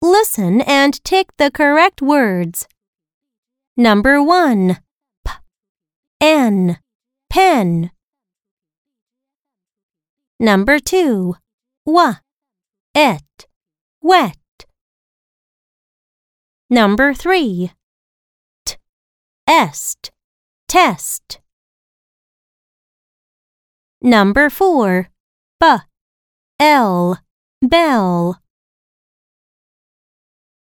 Listen and tick the correct words. Number 1. P. N. Pen. Number 2. W. Et. Wet. Number 3. T. Est. Test. Number 4. B. L. Bell.